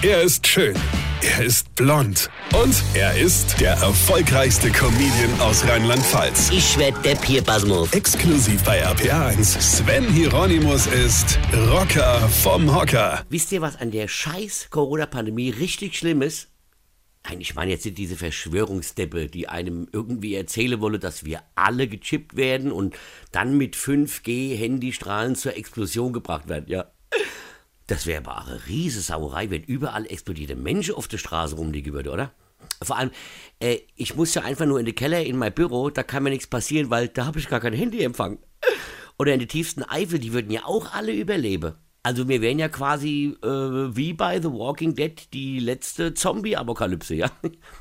Er ist schön. Er ist blond. Und er ist der erfolgreichste Comedian aus Rheinland-Pfalz. Ich werd der Pierpasmus. Exklusiv bei RPA1. Sven Hieronymus ist Rocker vom Hocker. Wisst ihr, was an der scheiß Corona-Pandemie richtig schlimm ist? Nein, ich meine jetzt nicht diese Verschwörungsdeppe, die einem irgendwie erzählen wolle, dass wir alle gechippt werden und dann mit 5G-Handystrahlen zur Explosion gebracht werden, ja. Das wäre eine riese Sauerei, wenn überall explodierte Menschen auf der Straße rumliegen würde, oder? Vor allem, äh, ich muss ja einfach nur in den Keller in mein Büro, da kann mir nichts passieren, weil da habe ich gar kein Handyempfang. Oder in den tiefsten Eifel, die würden ja auch alle überleben. Also wir wären ja quasi äh, wie bei The Walking Dead die letzte Zombie-Apokalypse, ja?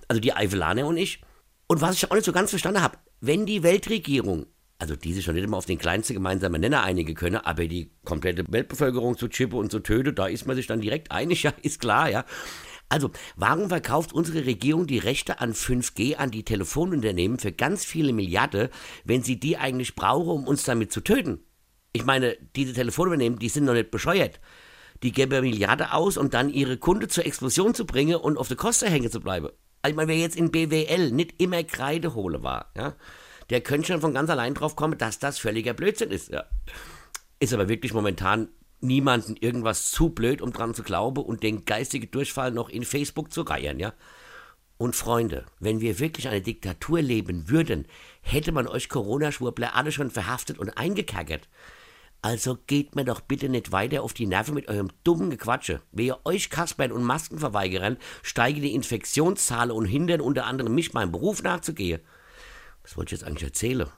Also die Eifelaner und ich. Und was ich auch nicht so ganz verstanden habe, wenn die Weltregierung also die sich schon nicht immer auf den kleinsten gemeinsamen Nenner einigen können, aber die komplette Weltbevölkerung zu chippen und zu töten, da ist man sich dann direkt einig, ja, ist klar, ja. Also, warum verkauft unsere Regierung die Rechte an 5G an die Telefonunternehmen für ganz viele Milliarden, wenn sie die eigentlich brauchen, um uns damit zu töten? Ich meine, diese Telefonunternehmen, die sind noch nicht bescheuert. Die geben Milliarden aus, um dann ihre Kunde zur Explosion zu bringen und auf der Kosten hängen zu bleiben. Also, ich meine, wer jetzt in BWL nicht immer Kreide hole war, ja, der könnte schon von ganz allein drauf kommen, dass das völliger Blödsinn ist. Ja. Ist aber wirklich momentan niemanden irgendwas zu blöd, um dran zu glauben und den geistigen Durchfall noch in Facebook zu reiern, ja. Und Freunde, wenn wir wirklich eine Diktatur leben würden, hätte man euch Corona-Schwurbler alle schon verhaftet und eingekackert. Also geht mir doch bitte nicht weiter auf die Nerven mit eurem dummen Gequatsche. Wer euch Kaspern und Masken verweigern, steigen die Infektionszahlen und hindern unter anderem mich, meinem Beruf nachzugehen. Was wollte ich jetzt eigentlich erzählen?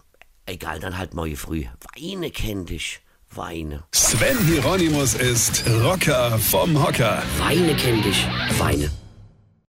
Egal, dann halt morgen früh. Weine kennt dich. Weine. Sven Hieronymus ist Rocker vom Hocker. Weine kennt dich. Weine.